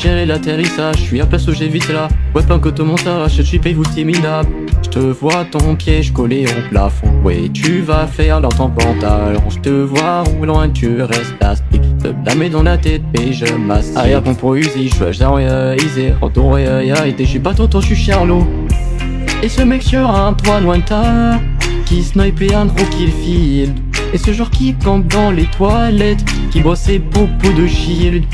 Gérer l'atterrissage, je suis à place où j'ai vite là. Ouais, pas que montage, je suis vous minable. Je te vois ton piège collé au plafond. Ouais, tu vas faire dans ton pantalon. Je te vois au loin, tu restes plastique. Te blâmer dans la tête, mais je masse. Arrière bon pour user, je suis à Isé. Retour et je suis pas tonton, je suis Charlot. Et ce mec sur un toit lointain qui snipe et un gros kill field. Et ce genre qui campe dans les toilettes, qui boit ses popos de shield.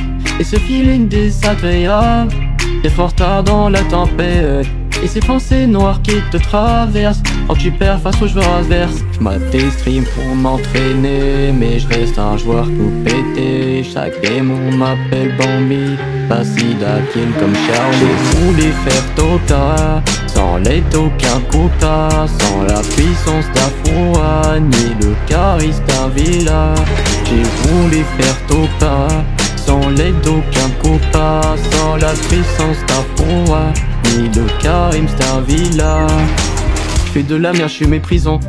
Et ce feeling désagréable, t'es fort tard dans la tempête. Et ces pensées noires qui te traversent Quand tu perds face aux joueurs adverses. Je stream pour m'entraîner Mais je reste un joueur tout pété. Chaque game on m'appelle Bambi Facile kill comme Charles J'ai voulu faire Tota Sans l'aide aucun quota Sans la puissance d'un Ni le charisme d'un villa J'ai voulu faire Tota Sans l'aide aucun quota Sans la puissance d'un ni le Karim un villa J'fais de la merde, j'suis méprisant.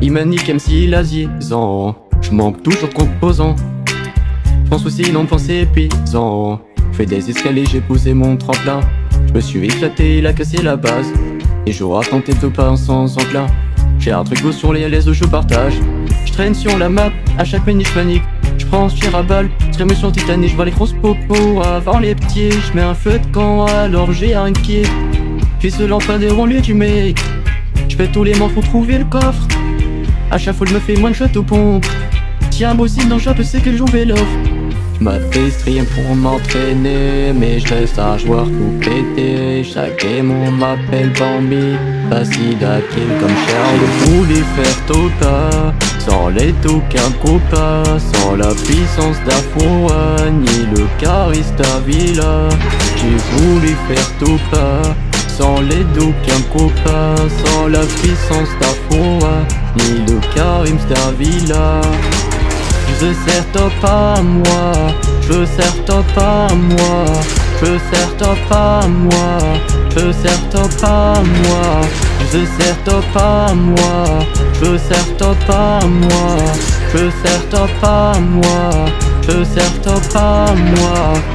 Il manique MC Laziezan J'manque toujours de composants. Pense aussi non penser épuisant. Fais des escaliers, j'ai posé mon tremplin. Je me suis éclaté, il a cassé la base. Et j'aurai tenté de pas sans enclin. J'ai un truc sur les LS où je partage. Je traîne sur la map, à chaque minute panique J'prends tire à balle, j'tire sur Titanic, j'vois les grosses popos avant les petits, j'mets un feu de camp alors j'ai un kick. Puis ce lampadaire en lieu du mec, j'fais tous les morts pour trouver le coffre. À chaque fois je me fais moins de château pompe. Tiens, moi aussi dans le c'est que jouer l'offre. J'm'appelle stream pour m'entraîner, mais je reste un joueur pété. Chaque game on m'appelle Bambi, facile à kill comme Charles. Je voulais faire Tota, sans l'aide aucun copain, sans la puissance d'un ni le charisme villa. J'ai voulu faire Tota, sans l'aide aucun copain, sans la puissance d'un ni le charisme villa. Je top à moi, je top à moi, je top à moi, je top à moi, je sers à moi, je sers à moi, je sers à moi, je sers à moi.